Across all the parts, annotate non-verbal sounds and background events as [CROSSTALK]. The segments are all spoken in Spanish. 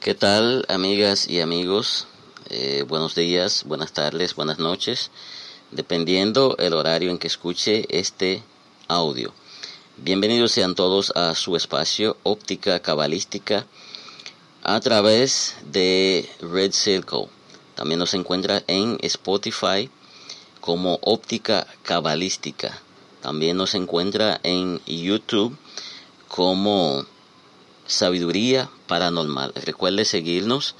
¿Qué tal, amigas y amigos? Eh, buenos días, buenas tardes, buenas noches, dependiendo el horario en que escuche este audio. Bienvenidos sean todos a su espacio óptica cabalística a través de Red Circle. También nos encuentra en Spotify como óptica cabalística. También nos encuentra en YouTube como sabiduría paranormal. Recuerde seguirnos,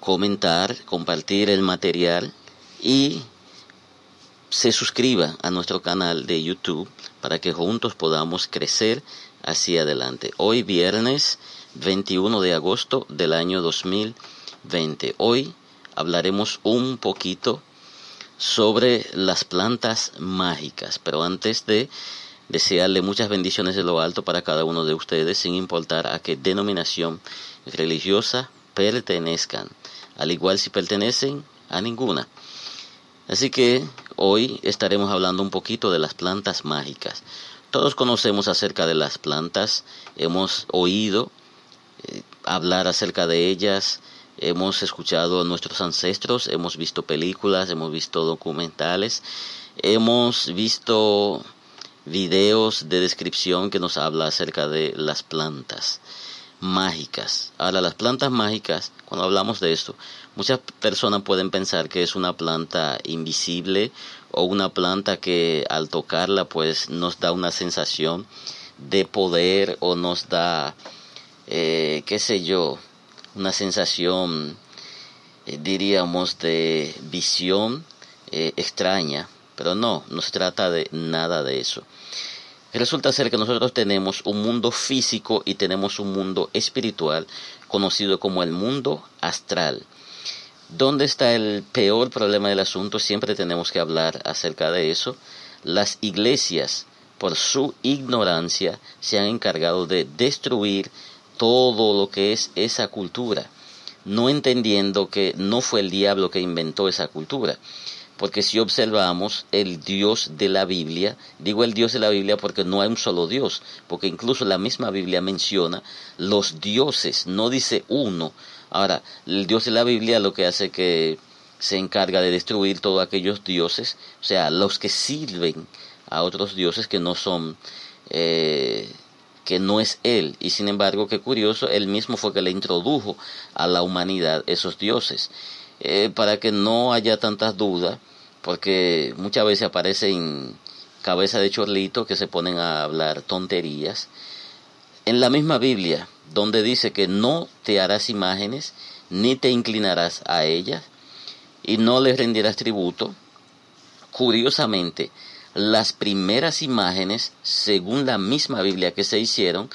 comentar, compartir el material y se suscriba a nuestro canal de YouTube para que juntos podamos crecer hacia adelante. Hoy viernes 21 de agosto del año 2020. Hoy hablaremos un poquito sobre las plantas mágicas, pero antes de desearle muchas bendiciones de lo alto para cada uno de ustedes, sin importar a qué denominación religiosa pertenezcan, al igual si pertenecen a ninguna. Así que hoy estaremos hablando un poquito de las plantas mágicas. Todos conocemos acerca de las plantas, hemos oído eh, hablar acerca de ellas, hemos escuchado a nuestros ancestros, hemos visto películas, hemos visto documentales, hemos visto videos de descripción que nos habla acerca de las plantas mágicas. Ahora, las plantas mágicas, cuando hablamos de esto, muchas personas pueden pensar que es una planta invisible o una planta que al tocarla pues nos da una sensación de poder o nos da, eh, qué sé yo, una sensación, eh, diríamos, de visión eh, extraña pero no, no se trata de nada de eso. Resulta ser que nosotros tenemos un mundo físico y tenemos un mundo espiritual conocido como el mundo astral. ¿Dónde está el peor problema del asunto? Siempre tenemos que hablar acerca de eso. Las iglesias, por su ignorancia, se han encargado de destruir todo lo que es esa cultura, no entendiendo que no fue el diablo que inventó esa cultura, porque si observamos el Dios de la Biblia, digo el Dios de la Biblia porque no hay un solo Dios, porque incluso la misma Biblia menciona los dioses, no dice uno. Ahora, el Dios de la Biblia lo que hace que se encarga de destruir todos aquellos dioses, o sea, los que sirven a otros dioses que no son, eh, que no es Él. Y sin embargo, qué curioso, Él mismo fue que le introdujo a la humanidad esos dioses. Eh, para que no haya tantas dudas, porque muchas veces aparecen cabeza de chorlito que se ponen a hablar tonterías. En la misma Biblia, donde dice que no te harás imágenes, ni te inclinarás a ellas, y no les rendirás tributo, curiosamente, las primeras imágenes, según la misma Biblia que se hicieron,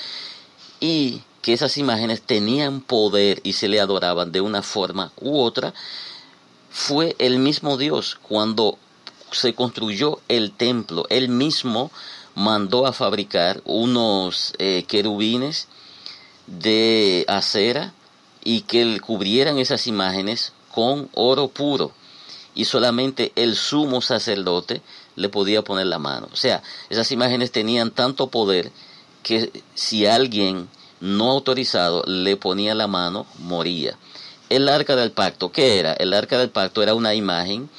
y que esas imágenes tenían poder y se le adoraban de una forma u otra, fue el mismo Dios cuando se construyó el templo. Él mismo mandó a fabricar unos eh, querubines de acera y que cubrieran esas imágenes con oro puro y solamente el sumo sacerdote le podía poner la mano. O sea, esas imágenes tenían tanto poder que si alguien no autorizado le ponía la mano, moría. El arca del pacto, ¿qué era? El arca del pacto era una imagen,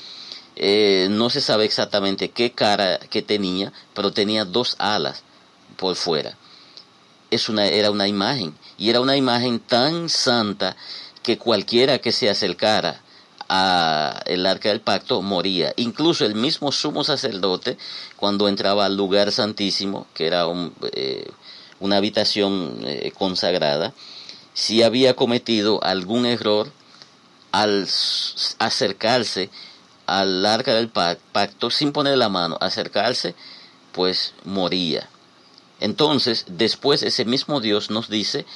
eh, no se sabe exactamente qué cara que tenía, pero tenía dos alas por fuera. Es una, era una imagen, y era una imagen tan santa que cualquiera que se acercara a el arca del pacto moría. Incluso el mismo sumo sacerdote, cuando entraba al lugar santísimo, que era un, eh, una habitación eh, consagrada, si había cometido algún error al acercarse al arca del pacto sin poner la mano, acercarse, pues moría. Entonces, después ese mismo Dios nos dice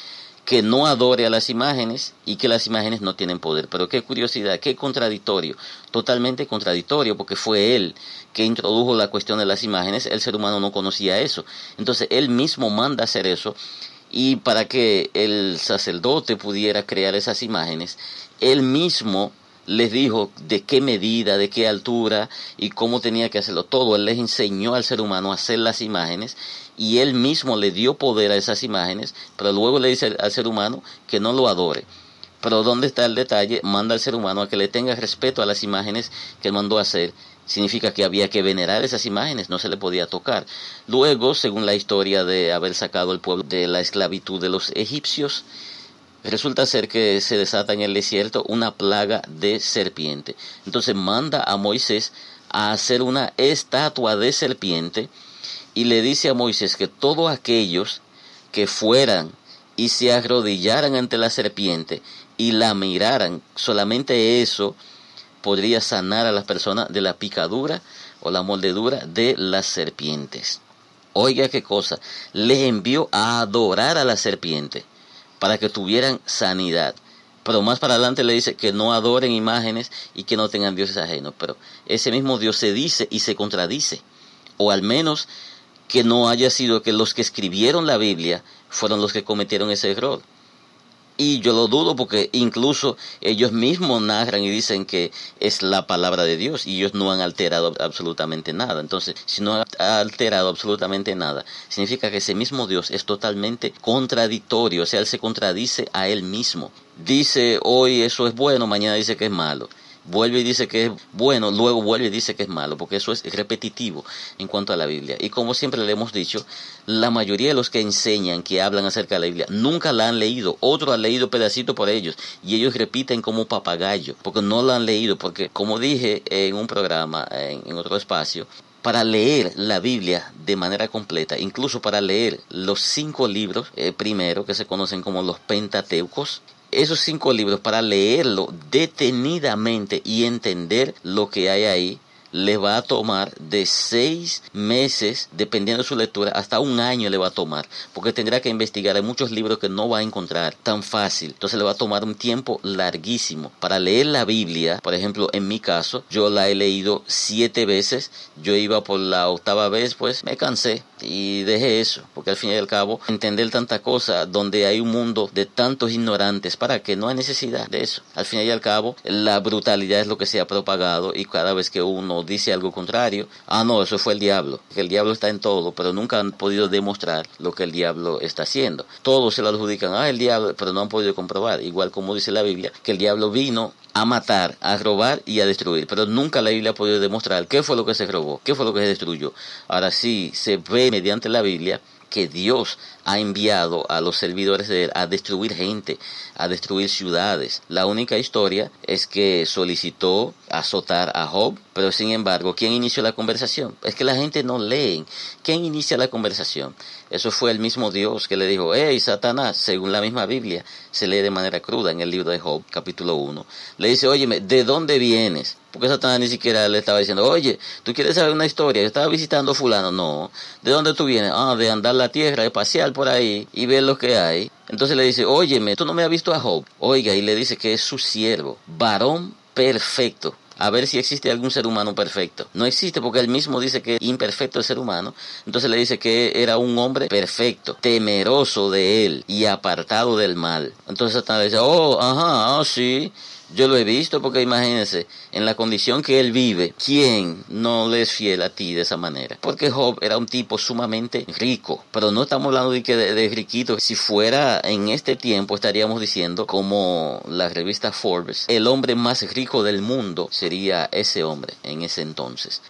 que no adore a las imágenes y que las imágenes no tienen poder. Pero qué curiosidad, qué contradictorio, totalmente contradictorio, porque fue él que introdujo la cuestión de las imágenes, el ser humano no conocía eso. Entonces él mismo manda hacer eso y para que el sacerdote pudiera crear esas imágenes, él mismo les dijo de qué medida, de qué altura y cómo tenía que hacerlo todo. Él les enseñó al ser humano a hacer las imágenes y él mismo le dio poder a esas imágenes, pero luego le dice al ser humano que no lo adore. Pero ¿dónde está el detalle? Manda al ser humano a que le tenga respeto a las imágenes que él mandó a hacer. Significa que había que venerar esas imágenes, no se le podía tocar. Luego, según la historia de haber sacado el pueblo de la esclavitud de los egipcios, resulta ser que se desata en el desierto una plaga de serpiente. Entonces manda a Moisés a hacer una estatua de serpiente y le dice a Moisés que todos aquellos que fueran y se arrodillaran ante la serpiente y la miraran, solamente eso podría sanar a las personas de la picadura o la mordedura de las serpientes. Oiga qué cosa, les envió a adorar a la serpiente para que tuvieran sanidad. Pero más para adelante le dice que no adoren imágenes y que no tengan dioses ajenos. Pero ese mismo Dios se dice y se contradice. O al menos que no haya sido que los que escribieron la Biblia fueron los que cometieron ese error. Y yo lo dudo porque incluso ellos mismos narran y dicen que es la palabra de Dios y ellos no han alterado absolutamente nada. Entonces, si no han alterado absolutamente nada, significa que ese mismo Dios es totalmente contradictorio, o sea, él se contradice a él mismo. Dice hoy eso es bueno, mañana dice que es malo vuelve y dice que es bueno, luego vuelve y dice que es malo, porque eso es repetitivo en cuanto a la Biblia. Y como siempre le hemos dicho, la mayoría de los que enseñan, que hablan acerca de la Biblia, nunca la han leído, otros han leído pedacito por ellos, y ellos repiten como papagayo, porque no la han leído, porque como dije en un programa, en, otro espacio, para leer la Biblia de manera completa, incluso para leer los cinco libros eh, primero que se conocen como los Pentateucos, esos cinco libros para leerlo detenidamente y entender lo que hay ahí le va a tomar de seis meses, dependiendo de su lectura, hasta un año le va a tomar, porque tendrá que investigar. Hay muchos libros que no va a encontrar tan fácil, entonces le va a tomar un tiempo larguísimo. Para leer la Biblia, por ejemplo, en mi caso, yo la he leído siete veces, yo iba por la octava vez, pues me cansé y dejé eso, porque al fin y al cabo, entender tanta cosa donde hay un mundo de tantos ignorantes, para que no hay necesidad de eso. Al fin y al cabo, la brutalidad es lo que se ha propagado y cada vez que uno dice algo contrario, ah, no, eso fue el diablo, que el diablo está en todo, pero nunca han podido demostrar lo que el diablo está haciendo. Todos se lo adjudican, ah, el diablo, pero no han podido comprobar, igual como dice la Biblia, que el diablo vino a matar, a robar y a destruir, pero nunca la Biblia ha podido demostrar qué fue lo que se robó, qué fue lo que se destruyó. Ahora sí, se ve mediante la Biblia que Dios ha enviado a los servidores de él a destruir gente, a destruir ciudades. La única historia es que solicitó azotar a Job, pero sin embargo, ¿quién inició la conversación? Es que la gente no lee. ¿Quién inicia la conversación? Eso fue el mismo Dios que le dijo, hey, Satanás, según la misma Biblia, se lee de manera cruda en el libro de Job, capítulo 1. Le dice, óyeme, ¿de dónde vienes? Porque Satanás ni siquiera le estaba diciendo, oye, ¿tú quieres saber una historia? Yo estaba visitando fulano. No. ¿De dónde tú vienes? Ah, de andar la tierra, de pasear por ahí y ver lo que hay. Entonces le dice, óyeme, tú no me has visto a Job. Oiga, y le dice que es su siervo, varón perfecto. A ver si existe algún ser humano perfecto. No existe porque él mismo dice que es imperfecto el ser humano. Entonces le dice que era un hombre perfecto, temeroso de él y apartado del mal. Entonces Satanás dice, oh, ajá, ah, sí. Yo lo he visto porque imagínense, en la condición que él vive, ¿quién no le es fiel a ti de esa manera? Porque Job era un tipo sumamente rico, pero no estamos hablando de que de, riquito. Si fuera en este tiempo estaríamos diciendo como la revista Forbes, el hombre más rico del mundo sería ese hombre en ese entonces.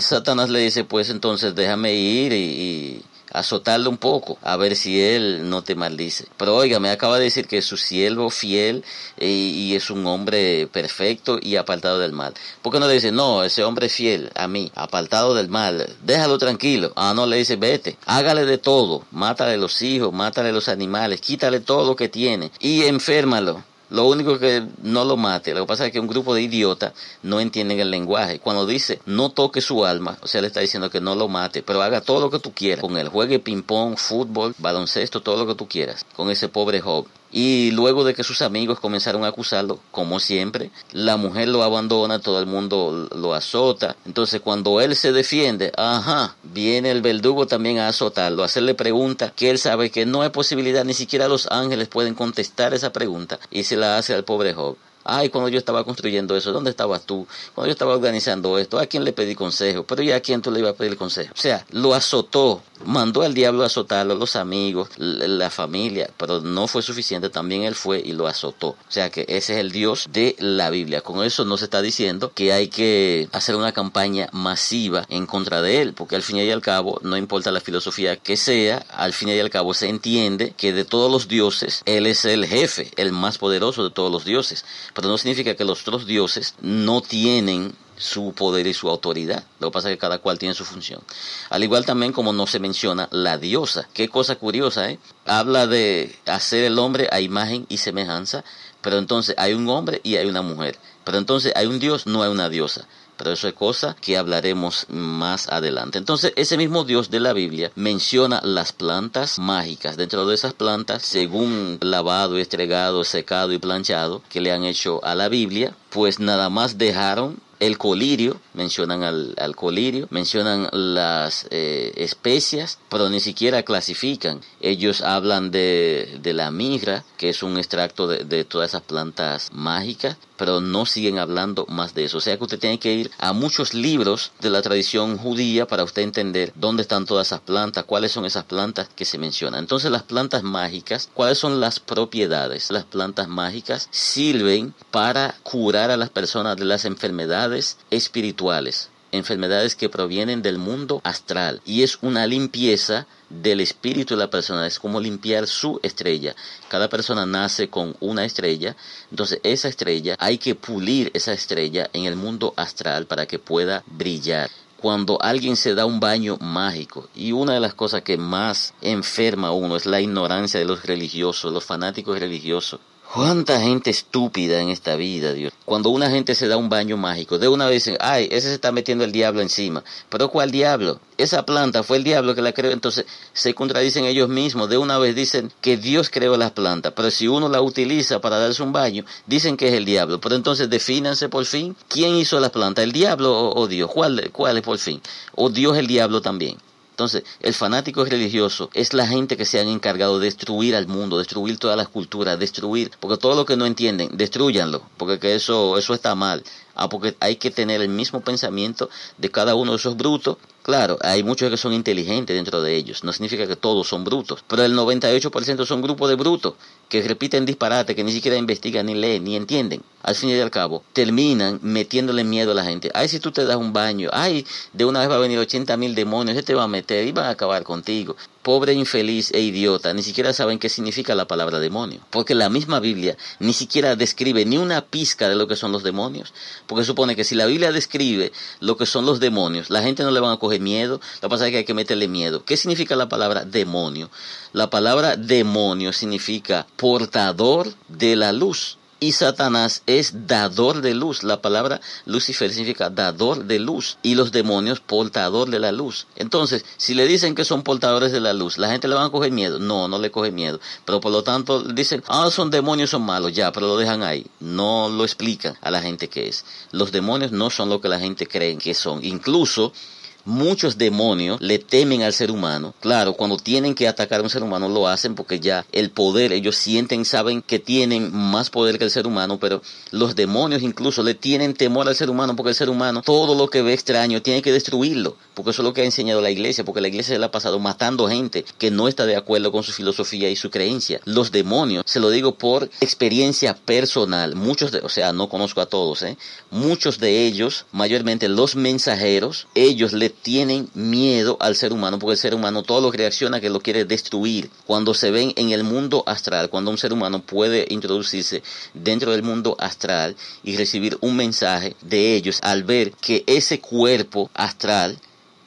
Satanás le dice, pues entonces déjame ir y azotarle un poco, a ver si él no te maldice. Pero oiga, me acaba de decir que es su siervo fiel eh, y, es un hombre perfecto y apartado del mal. ¿Por qué no le dice, no, ese hombre es fiel a mí, apartado del mal, déjalo tranquilo? Ah, no, le dice, vete, hágale de todo, mátale los hijos, mátale los animales, quítale todo lo que tiene y enférmalo lo único que no lo mate, lo que pasa es que un grupo de idiotas no entienden el lenguaje. Cuando dice no toque su alma, o sea, le está diciendo que no lo mate, pero haga todo lo que tú quieras con él. Juegue ping-pong, fútbol, baloncesto, todo lo que tú quieras con ese pobre Job. Y luego de que sus amigos comenzaron a acusarlo, como siempre, la mujer lo abandona, todo el mundo lo azota. Entonces cuando él se defiende, ajá, viene el verdugo también a azotarlo, a hacerle preguntas que él sabe que no hay posibilidad, ni siquiera los ángeles pueden contestar esa pregunta y se la hace al pobre Job. Ay, cuando yo estaba construyendo eso, ¿dónde estabas tú? Cuando yo estaba organizando esto, ¿a quién le pedí consejo? Pero ya a quién tú le ibas a pedir consejo. O sea, lo azotó, mandó al diablo a azotarlo, los amigos, la familia, pero no fue suficiente, también él fue y lo azotó. O sea que ese es el Dios de la Biblia. Con eso no se está diciendo que hay que hacer una campaña masiva en contra de él, porque al fin y al cabo, no importa la filosofía que sea, al fin y al cabo se entiende que de todos los dioses, él es el jefe, el más poderoso de todos los dioses pero no significa que los otros dioses no tienen su poder y su autoridad. Lo que pasa es que cada cual tiene su función. Al igual también como no se menciona la diosa. Qué cosa curiosa, ¿eh? Habla de hacer el hombre a imagen y semejanza, pero entonces hay un hombre y hay una mujer. Pero entonces hay un dios, no hay una diosa pero eso es cosa que hablaremos más adelante. Entonces, ese mismo Dios de la Biblia menciona las plantas mágicas. Dentro de esas plantas, según lavado, estregado, secado y planchado que le han hecho a la Biblia, pues nada más dejaron el colirio, mencionan al, colirio, mencionan las eh, especias, pero ni siquiera clasifican. Ellos hablan de, la migra, que es un extracto de, de, todas esas plantas mágicas, pero no siguen hablando más de eso. O sea que usted tiene que ir a muchos libros de la tradición judía para usted entender dónde están todas esas plantas, cuáles son esas plantas que se mencionan. Entonces las plantas mágicas, ¿cuáles son las propiedades? Las plantas mágicas sirven para curar a las personas de las enfermedades espirituales enfermedades que provienen del mundo astral y es una limpieza del espíritu de la persona, es como limpiar su estrella. Cada persona nace con una estrella, entonces esa estrella hay que pulir esa estrella en el mundo astral para que pueda brillar cuando alguien se da un baño mágico. Y una de las cosas que más enferma a uno es la ignorancia de los religiosos, los fanáticos religiosos. ¿Cuánta gente estúpida en esta vida, Dios? Cuando una gente se da un baño mágico, de una vez dicen, ay, ese se está metiendo el diablo encima. Pero ¿cuál diablo? Esa planta fue el diablo que la creó. Entonces se contradicen ellos mismos. De una vez dicen que Dios creó las plantas. Pero si uno la utiliza para darse un baño, dicen que es el diablo. Pero entonces defínanse por fin. ¿Quién hizo las plantas? ¿El diablo o, Dios? ¿Cuál, ¿Cuál es por fin? ¿O Dios el diablo también? Entonces, el fanático religioso es la gente que se han encargado de destruir al mundo, destruir todas las culturas, destruir, porque todo lo que no entienden, destruyanlo, porque que eso, eso está mal. Ah, porque hay que tener el mismo pensamiento de cada uno de esos brutos. Claro, hay muchos que son inteligentes dentro de ellos, no significa que todos son brutos, pero el 98% son grupos de brutos que repiten disparate, que ni siquiera investigan, ni leen, ni entienden. Al fin y al cabo, terminan metiéndole miedo a la gente. Ay, si tú te das un baño, ay, de una vez va a venir 80 mil demonios, se te va a meter y van a acabar contigo. Pobre, infeliz e idiota, ni siquiera saben qué significa la palabra demonio. Porque la misma Biblia ni siquiera describe ni una pizca de lo que son los demonios. Porque supone que si la Biblia describe lo que son los demonios, la gente no le van a coger miedo. Lo que pasa es que hay que meterle miedo. ¿Qué significa la palabra demonio? La palabra demonio significa portador de la luz. Y Satanás es dador de luz. La palabra Lucifer significa dador de luz. Y los demonios portador de la luz. Entonces, si le dicen que son portadores de la luz, ¿la gente le va a coger miedo? No, no le coge miedo. Pero por lo tanto dicen, ah, son demonios, son malos. Ya, pero lo dejan ahí. No lo explican a la gente que es. Los demonios no son lo que la gente cree que son. Incluso Muchos demonios le temen al ser humano. Claro, cuando tienen que atacar a un ser humano lo hacen porque ya el poder, ellos sienten, saben que tienen más poder que el ser humano, pero los demonios incluso le tienen temor al ser humano porque el ser humano todo lo que ve extraño tiene que destruirlo, porque eso es lo que ha enseñado la iglesia, porque la iglesia se le ha pasado matando gente que no está de acuerdo con su filosofía y su creencia. Los demonios, se lo digo por experiencia personal, muchos de, o sea, no conozco a todos, ¿eh? muchos de ellos, mayormente los mensajeros, ellos le tienen miedo al ser humano, porque el ser humano todo lo que reacciona que lo quiere destruir. Cuando se ven en el mundo astral, cuando un ser humano puede introducirse dentro del mundo astral y recibir un mensaje de ellos al ver que ese cuerpo astral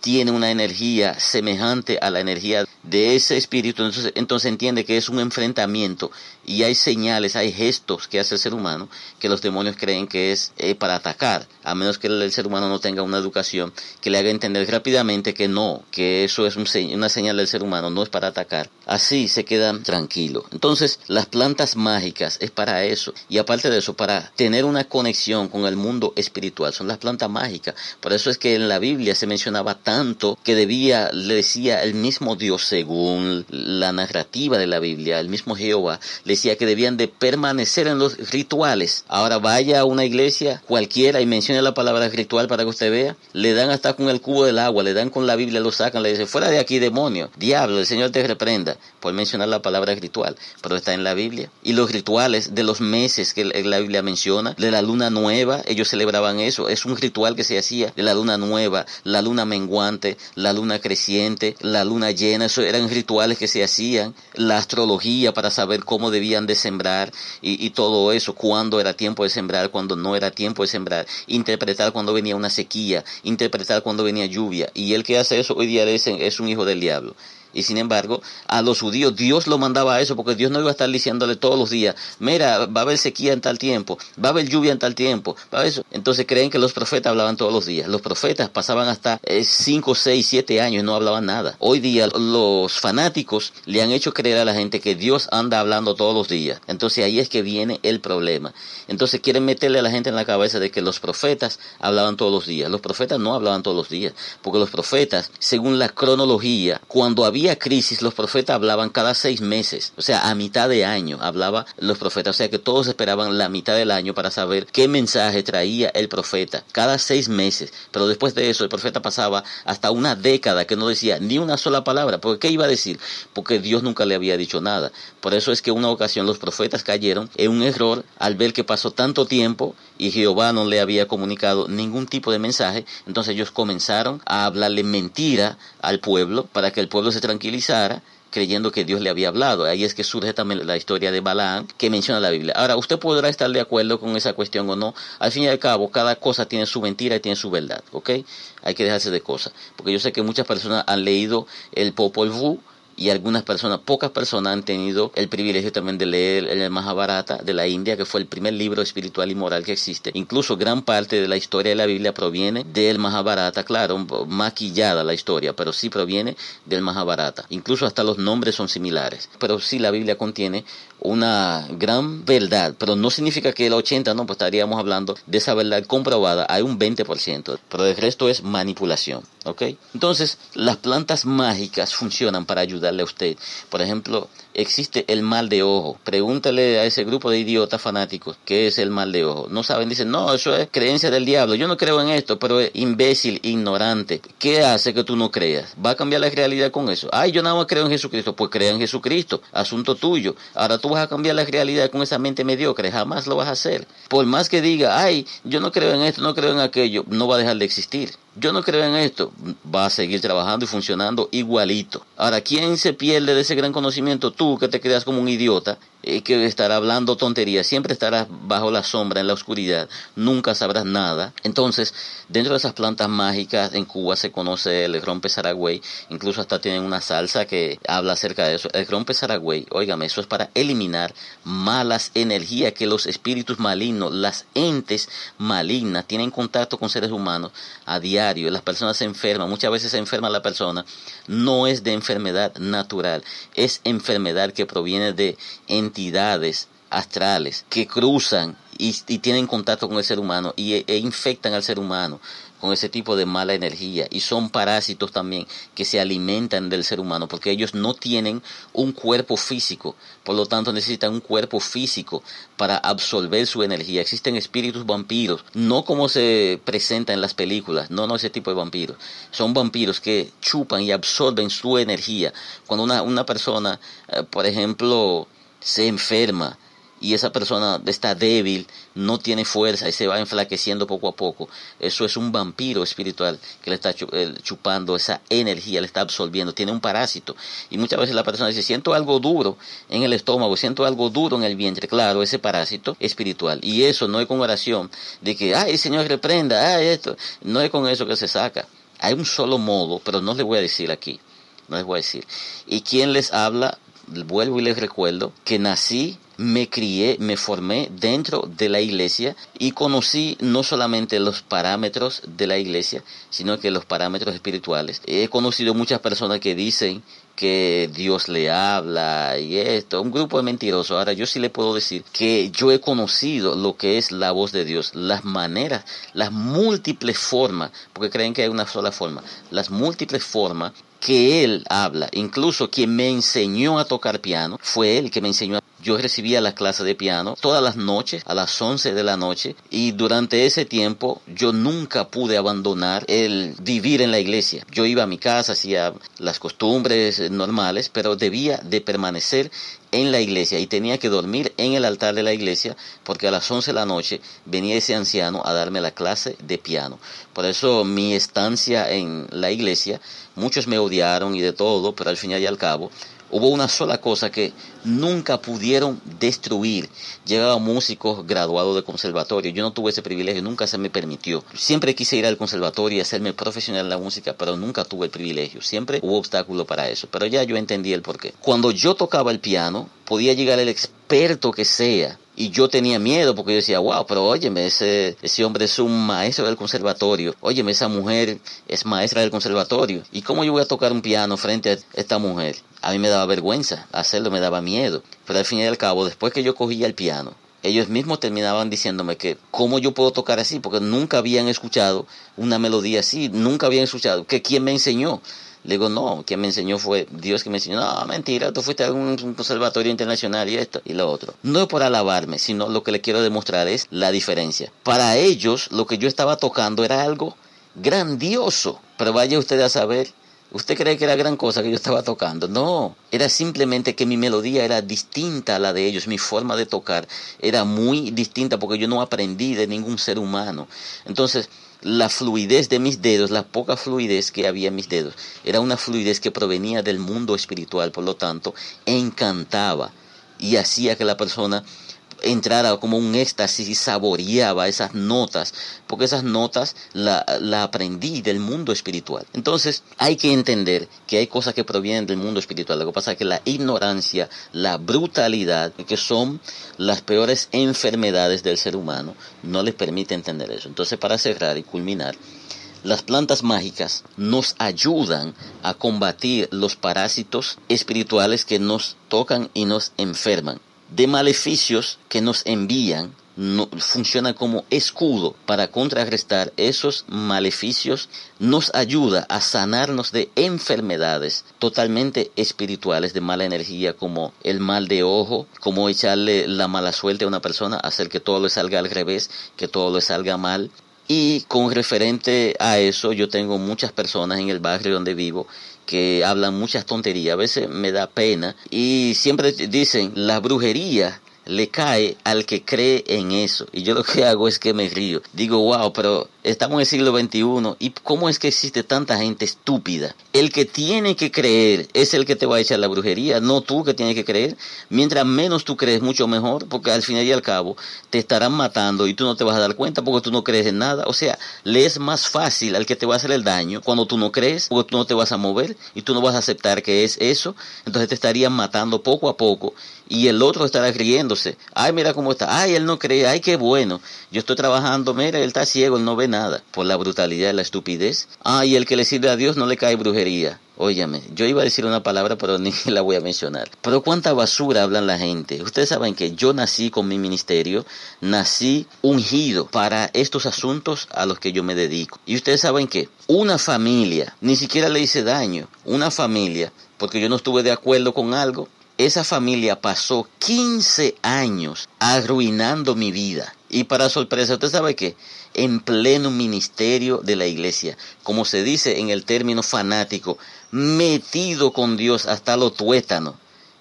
tiene una energía semejante a la energía de ese espíritu, entonces, entonces entiende que es un enfrentamiento y hay señales, hay gestos que hace el ser humano que los demonios creen que es eh, para atacar, a menos que el, ser humano no tenga una educación que le haga entender rápidamente que no, que eso es una señal del ser humano, no es para atacar. Así se quedan tranquilos. Entonces, las plantas mágicas es para eso. Y aparte de eso, para tener una conexión con el mundo espiritual, son las plantas mágicas. Por eso es que en la Biblia se mencionaba tan tanto que debía, le decía el mismo Dios según la narrativa de la Biblia, el mismo Jehová, le decía que debían de permanecer en los rituales. Ahora vaya a una iglesia cualquiera y mencione la palabra ritual para que usted vea, le dan hasta con el cubo del agua, le dan con la Biblia, lo sacan, le dicen, fuera de aquí demonio, diablo, el Señor te reprenda por mencionar la palabra ritual, pero está en la Biblia. Y los rituales de los meses que la Biblia menciona, de la luna nueva, ellos celebraban eso, es un ritual que se hacía de la luna nueva, la luna menguante, la luna creciente, la luna llena, eso eran rituales que se hacían, la astrología para saber cómo debían de sembrar y, todo eso, cuándo era tiempo de sembrar, cuándo no era tiempo de sembrar, interpretar cuando venía una sequía, interpretar cuando venía lluvia, y el que hace eso hoy día es, es un hijo del diablo. Y sin embargo, a los judíos Dios lo mandaba a eso porque Dios no iba a estar diciéndole todos los días, mira, va a haber sequía en tal tiempo, va a haber lluvia en tal tiempo, va eso. Entonces creen que los profetas hablaban todos los días. Los profetas pasaban hasta 5, 6, 7 años y no hablaban nada. Hoy día los fanáticos le han hecho creer a la gente que Dios anda hablando todos los días. Entonces ahí es que viene el problema. Entonces quieren meterle a la gente en la cabeza de que los profetas hablaban todos los días. Los profetas no hablaban todos los días, porque los profetas, según la cronología, cuando había crisis, los profetas hablaban cada seis meses, o sea, a mitad de año hablaba los profetas, o sea que todos esperaban la mitad del año para saber qué mensaje traía el profeta, cada seis meses, pero después de eso el profeta pasaba hasta una década que no decía ni una sola palabra, porque ¿qué iba a decir? Porque Dios nunca le había dicho nada. Por eso es que una ocasión los profetas cayeron en un error al ver que pasó tanto tiempo y Jehová no le había comunicado ningún tipo de mensaje, entonces ellos comenzaron a hablarle mentira al pueblo para que el pueblo se tranquilizara creyendo que Dios le había hablado. Ahí es que surge también la historia de Balaam que menciona la Biblia. Ahora, usted podrá estar de acuerdo con esa cuestión o no. Al fin y al cabo, cada cosa tiene su mentira y tiene su verdad, ¿ok? Hay que dejarse de cosas. Porque yo sé que muchas personas han leído el Popol Vuh, y algunas personas, pocas personas han tenido el privilegio también de leer el Mahabharata de la India, que fue el primer libro espiritual y moral que existe. Incluso gran parte de la historia de la Biblia proviene del Mahabharata, claro, maquillada la historia, pero sí proviene del Mahabharata. Incluso hasta los nombres son similares. Pero sí la Biblia contiene una gran verdad, pero no significa que el 80, no, pues estaríamos hablando de esa verdad comprobada, hay un 20%, pero el resto es manipulación, ¿ok? Entonces, las plantas mágicas funcionan para ayudarle a usted. Por ejemplo, existe el mal de ojo. Pregúntale a ese grupo de idiotas fanáticos qué es el mal de ojo. No saben, dicen, no, eso es creencia del diablo. Yo no creo en esto, pero es imbécil, ignorante. ¿Qué hace que tú no creas? ¿Va a cambiar la realidad con eso? Ay, yo nada más creo en Jesucristo. Pues crea en Jesucristo. Asunto tuyo. Ahora tú vas a cambiar la realidad con esa mente mediocre. Jamás lo vas a hacer. Por más que diga, ay, yo no creo en esto, no creo en aquello, no va a dejar de existir. Yo no creo en esto, va a seguir trabajando y funcionando igualito. Ahora, ¿quién se pierde de ese gran conocimiento? Tú que te creas como un idiota que estará hablando tonterías, siempre estarás bajo la sombra, en la oscuridad, nunca sabrás nada. Entonces, dentro de esas plantas mágicas, en Cuba se conoce el rompe saragüey, incluso hasta tienen una salsa que habla acerca de eso. El rompe saragüey, óigame, eso es para eliminar malas energías que los espíritus malignos, las entes malignas, tienen contacto con seres humanos a diario las personas se enferman, muchas veces se enferma la persona, no es de enfermedad natural, es enfermedad que proviene de entidades astrales que cruzan y, tienen contacto con el ser humano y, e infectan al ser humano con ese tipo de mala energía y son parásitos también que se alimentan del ser humano porque ellos no tienen un cuerpo físico, por lo tanto necesitan un cuerpo físico para absorber su energía. Existen espíritus vampiros, no como se presenta en las películas, no, no ese tipo de vampiros. Son vampiros que chupan y absorben su energía. Cuando una, una persona, eh, por ejemplo, se enferma, y esa persona está débil, no tiene fuerza y se va enflaqueciendo poco a poco. Eso es un vampiro espiritual que le está eh, chupando esa energía, le está absorbiendo, tiene un parásito. Y muchas veces la persona dice, siento algo duro en el estómago, siento algo duro en el vientre. Claro, ese parásito espiritual. Y eso no es con oración de que, ay, Señor, reprenda, ay, esto. No es con eso que se saca. Hay un solo modo, pero no les voy a decir aquí. No les voy a decir. ¿Y quién les habla? Vuelvo y les recuerdo que nací me crié, me formé dentro de la iglesia y conocí no solamente los parámetros de la iglesia, sino que los parámetros espirituales. He conocido muchas personas que dicen que Dios le habla y esto, un grupo de mentirosos. Ahora yo sí le puedo decir que yo he conocido lo que es la voz de Dios, las maneras, las múltiples formas, porque creen que hay una sola forma, las múltiples formas que él habla. Incluso quien me enseñó a tocar piano fue él que me enseñó a yo recibía la clase de piano todas las noches a las 11 de la noche y durante ese tiempo yo nunca pude abandonar el vivir en la iglesia. Yo iba a mi casa, hacía las costumbres normales, pero debía de permanecer en la iglesia y tenía que dormir en el altar de la iglesia porque a las 11 de la noche venía ese anciano a darme la clase de piano. Por eso mi estancia en la iglesia, muchos me odiaron y de todo, pero al final y al cabo hubo una sola cosa que nunca pudieron destruir. Llegaban músicos graduados de conservatorio. Yo no tuve ese privilegio, nunca se me permitió. Siempre quise ir al conservatorio y hacerme profesional en la música, pero nunca tuve el privilegio. Siempre hubo obstáculos para eso. Pero ya yo entendí el porqué. Cuando yo tocaba el piano, podía llegar el experto que sea y yo tenía miedo porque yo decía, wow, pero óyeme, ese, ese hombre es un maestro del conservatorio. Óyeme, esa mujer es maestra del conservatorio. ¿Y cómo yo voy a tocar un piano frente a esta mujer? A mí me daba vergüenza hacerlo, me daba miedo. Pero al fin y al cabo, después que yo cogía el piano, ellos mismos terminaban diciéndome que cómo yo puedo tocar así, porque nunca habían escuchado una melodía así, nunca habían escuchado, que quién me enseñó. Le digo, no, quien me enseñó fue Dios que me enseñó. No, mentira, tú fuiste a un, conservatorio internacional y esto y lo otro. No es por alabarme, sino lo que le quiero demostrar es la diferencia. Para ellos, lo que yo estaba tocando era algo grandioso. Pero vaya usted a saber ¿Usted cree que era gran cosa que yo estaba tocando? No, era simplemente que mi melodía era distinta a la de ellos, mi forma de tocar era muy distinta porque yo no aprendí de ningún ser humano. Entonces, la fluidez de mis dedos, la poca fluidez que había en mis dedos, era una fluidez que provenía del mundo espiritual, por lo tanto, encantaba y hacía que la persona entrara como un éxtasis y saboreaba esas notas, porque esas notas la, la, aprendí del mundo espiritual. Entonces hay que entender que hay cosas que provienen del mundo espiritual. Lo que pasa es que la ignorancia, la brutalidad, que son las peores enfermedades del ser humano, no les permite entender eso. Entonces para cerrar y culminar, las plantas mágicas nos ayudan a combatir los parásitos espirituales que nos tocan y nos enferman de maleficios que nos envían no, funciona como escudo para contrarrestar esos maleficios, nos ayuda a sanarnos de enfermedades totalmente espirituales, de mala energía, como el mal de ojo, como echarle la mala suerte a una persona, hacer que todo le salga al revés, que todo le salga mal. Y con referente a eso, yo tengo muchas personas en el barrio donde vivo que hablan muchas tonterías, a veces me da pena y siempre dicen la brujería le cae al que cree en eso. Y yo lo que hago es que me río. Digo, wow, pero estamos en el siglo XXI y cómo es que existe tanta gente estúpida. El que tiene que creer es el que te va a echar la brujería, no tú que tienes que creer. Mientras menos tú crees, mucho mejor, porque al final y al cabo te estarán matando y tú no te vas a dar cuenta porque tú no crees en nada. O sea, le es más fácil al que te va a hacer el daño cuando tú no crees, porque tú no te vas a mover y tú no vas a aceptar que es eso. Entonces te estarían matando poco a poco y el otro estará riéndose. Ay, mira cómo está. Ay, él no cree. Ay, qué bueno. Yo estoy trabajando. Mira, él está ciego, él no ve Por la brutalidad y la estupidez. Ay, el que le sirve a Dios no le cae brujería. Óyame, yo iba a decir una palabra, pero [LAUGHS] ni la voy a mencionar. Pero cuánta basura hablan la gente. Ustedes saben que yo nací con mi ministerio, nací ungido para estos asuntos a los que yo me dedico. Y ustedes saben que una familia, ni siquiera le hice daño, una familia, porque yo no estuve de acuerdo con algo, esa familia pasó 15 años arruinando mi vida. Y para sorpresa, usted sabe que en pleno ministerio de la iglesia, como se dice en el término fanático, metido con Dios hasta lo tuétano.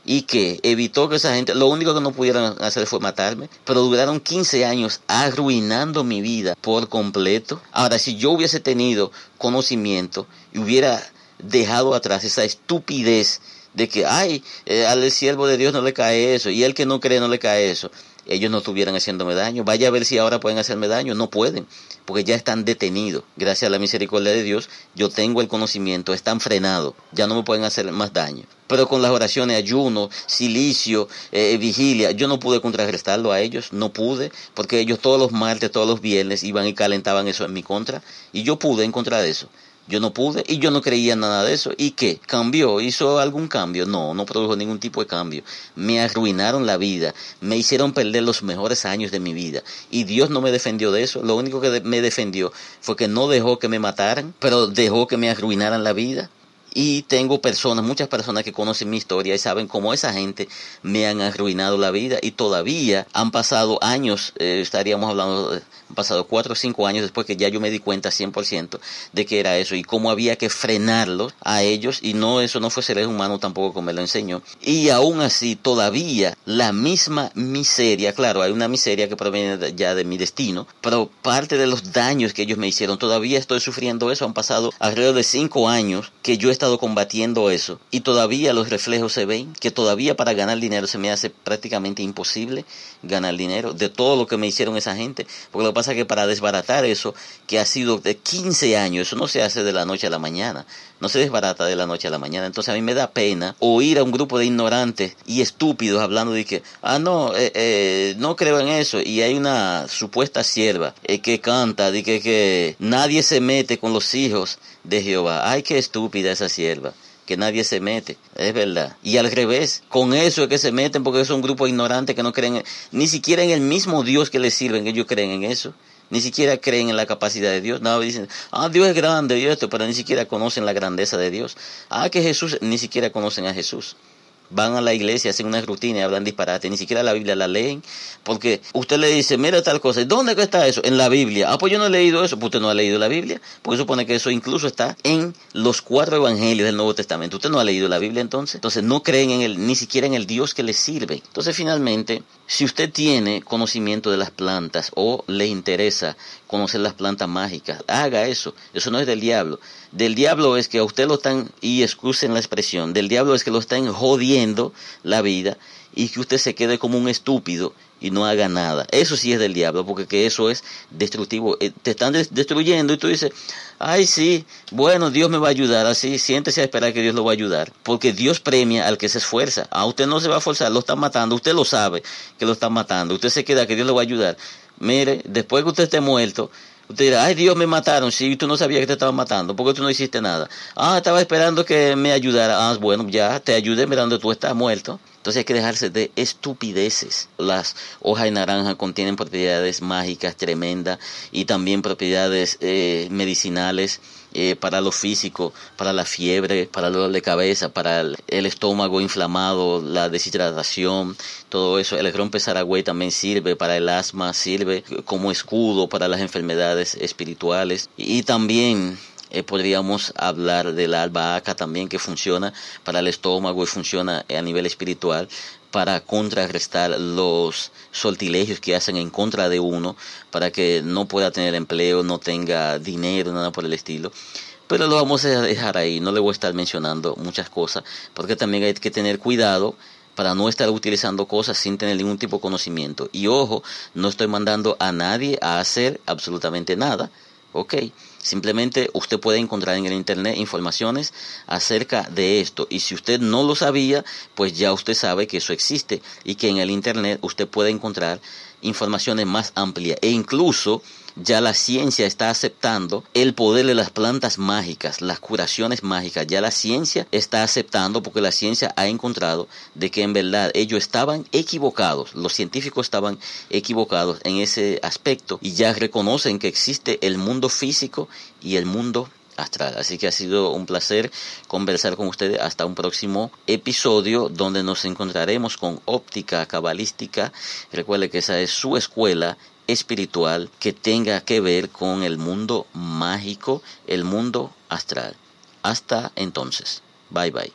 Y que evitó que esa gente, lo único que no pudieron hacer fue matarme, pero duraron 15 años arruinando mi vida por completo. Ahora, si yo hubiese tenido conocimiento y hubiera dejado atrás esa estupidez de que, ay, eh, al siervo de Dios no le cae eso, y el que no cree no le cae eso. Ellos no estuvieran haciéndome daño. Vaya a ver si ahora pueden hacerme daño. No pueden, porque ya están detenidos. Gracias a la misericordia de Dios, yo tengo el conocimiento, están frenados. Ya no me pueden hacer más daño. Pero con las oraciones, ayuno, silicio, eh, vigilia, yo no pude contrarrestarlo a ellos. No pude, porque ellos todos los martes, todos los viernes iban y calentaban eso en mi contra. Y yo pude encontrar eso Yo no pude y yo no creía nada de eso. ¿Y qué? ¿Cambió? ¿Hizo algún cambio? No, no produjo ningún tipo de cambio. Me arruinaron la vida, me hicieron perder los mejores años de mi vida. Y Dios no me defendió de eso. Lo único que me defendió fue que no dejó que me mataran, pero dejó que me arruinaran la vida. Y tengo personas, muchas personas que conocen mi historia y saben cómo esa gente me han arruinado la vida y todavía han pasado años, eh, estaríamos hablando, han pasado cuatro o cinco años después que ya yo me di cuenta 100% de que era eso y cómo había que frenarlos a ellos y no, eso no fue ser humano tampoco como me lo enseñó. Y aún así todavía la misma miseria, claro, hay una miseria que proviene ya de mi destino, pero parte de los daños que ellos me hicieron, todavía estoy sufriendo eso, han pasado alrededor de cinco años que yo estado combatiendo eso y todavía los reflejos se ven, que todavía para ganar dinero se me hace prácticamente imposible ganar dinero de todo lo que me hicieron esa gente. Porque lo que pasa es que para desbaratar eso, que ha sido de 15 años, eso no se hace de la noche a la mañana, no se desbarata de la noche a la mañana. Entonces a mí me da pena oír a un grupo de ignorantes y estúpidos hablando de que, ah, no, eh, eh, no creo en eso. Y hay una supuesta sierva eh, que canta de que, que nadie se mete con los hijos de Jehová. Ay, qué estúpida esa sierva que nadie se mete, es verdad. Y al revés, con eso es que se meten porque es un grupo ignorante que no creen ni siquiera en el mismo Dios que les sirven, ellos creen en eso. Ni siquiera creen en la capacidad de Dios. Nada, dicen, ah, Dios es grande y esto, pero ni siquiera conocen la grandeza de Dios. Ah, que Jesús, ni siquiera conocen a Jesús van a la iglesia, hacen una rutina y hablan disparate, ni siquiera la Biblia la leen, porque usted le dice, mira tal cosa, ¿dónde está eso? En la Biblia. Ah, pues yo no he leído eso, pues usted no ha leído la Biblia, porque supone que eso incluso está en los cuatro evangelios del Nuevo Testamento. Usted no ha leído la Biblia entonces, entonces no creen en el, ni siquiera en el Dios que le sirve. Entonces finalmente, si usted tiene conocimiento de las plantas o le interesa conocer las plantas mágicas, haga eso, eso no es del diablo. Del diablo es que a usted lo están, y excusen la expresión, del diablo es que lo están jodiendo la vida y que usted se quede como un estúpido y no haga nada. Eso sí es del diablo, porque que eso es destructivo. Eh, te están destruyendo y tú dices, ay sí, bueno, Dios me va a ayudar, así, siéntese a esperar que Dios lo va a ayudar, porque Dios premia al que se esfuerza. A usted no se va a forzar, lo están matando, usted lo sabe que lo están matando, usted se queda que Dios lo va a ayudar. Mire, después que usted esté muerto, Usted dirá, ay Dios, me mataron. Si tú no sabías que te estaban matando, ¿por qué tú no hiciste nada? Ah, estaba esperando que me ayudara. Ah, bueno, ya te ayudé mirando, tú estás muerto. Entonces hay que dejarse de estupideces. Las hojas de naranja contienen propiedades mágicas tremendas y también propiedades eh, medicinales eh, para lo físico, para la fiebre, para el dolor de cabeza, para el, estómago inflamado, la deshidratación, todo eso. El rompe saragüey también sirve para el asma, sirve como escudo para las enfermedades espirituales y también eh, podríamos hablar de la albahaca también que funciona para el estómago y funciona a nivel espiritual para contrarrestar los sortilegios que hacen en contra de uno para que no pueda tener empleo, no tenga dinero, nada por el estilo. Pero lo vamos a dejar ahí, no le voy a estar mencionando muchas cosas, porque también hay que tener cuidado para no estar utilizando cosas sin tener ningún tipo de conocimiento. Y ojo, no estoy mandando a nadie a hacer absolutamente nada, ¿ok? Simplemente usted puede encontrar en el Internet informaciones acerca de esto. Y si usted no lo sabía, pues ya usted sabe que eso existe y que en el Internet usted puede encontrar informaciones más amplias e incluso ya la ciencia está aceptando el poder de las plantas mágicas, las curaciones mágicas. Ya la ciencia está aceptando porque la ciencia ha encontrado de que en verdad ellos estaban equivocados, los científicos estaban equivocados en ese aspecto y ya reconocen que existe el mundo físico y el mundo astral. Así que ha sido un placer conversar con ustedes hasta un próximo episodio donde nos encontraremos con óptica cabalística. Recuerde que esa es su escuela espiritual que tenga que ver con el mundo mágico, el mundo astral. Hasta entonces. Bye bye.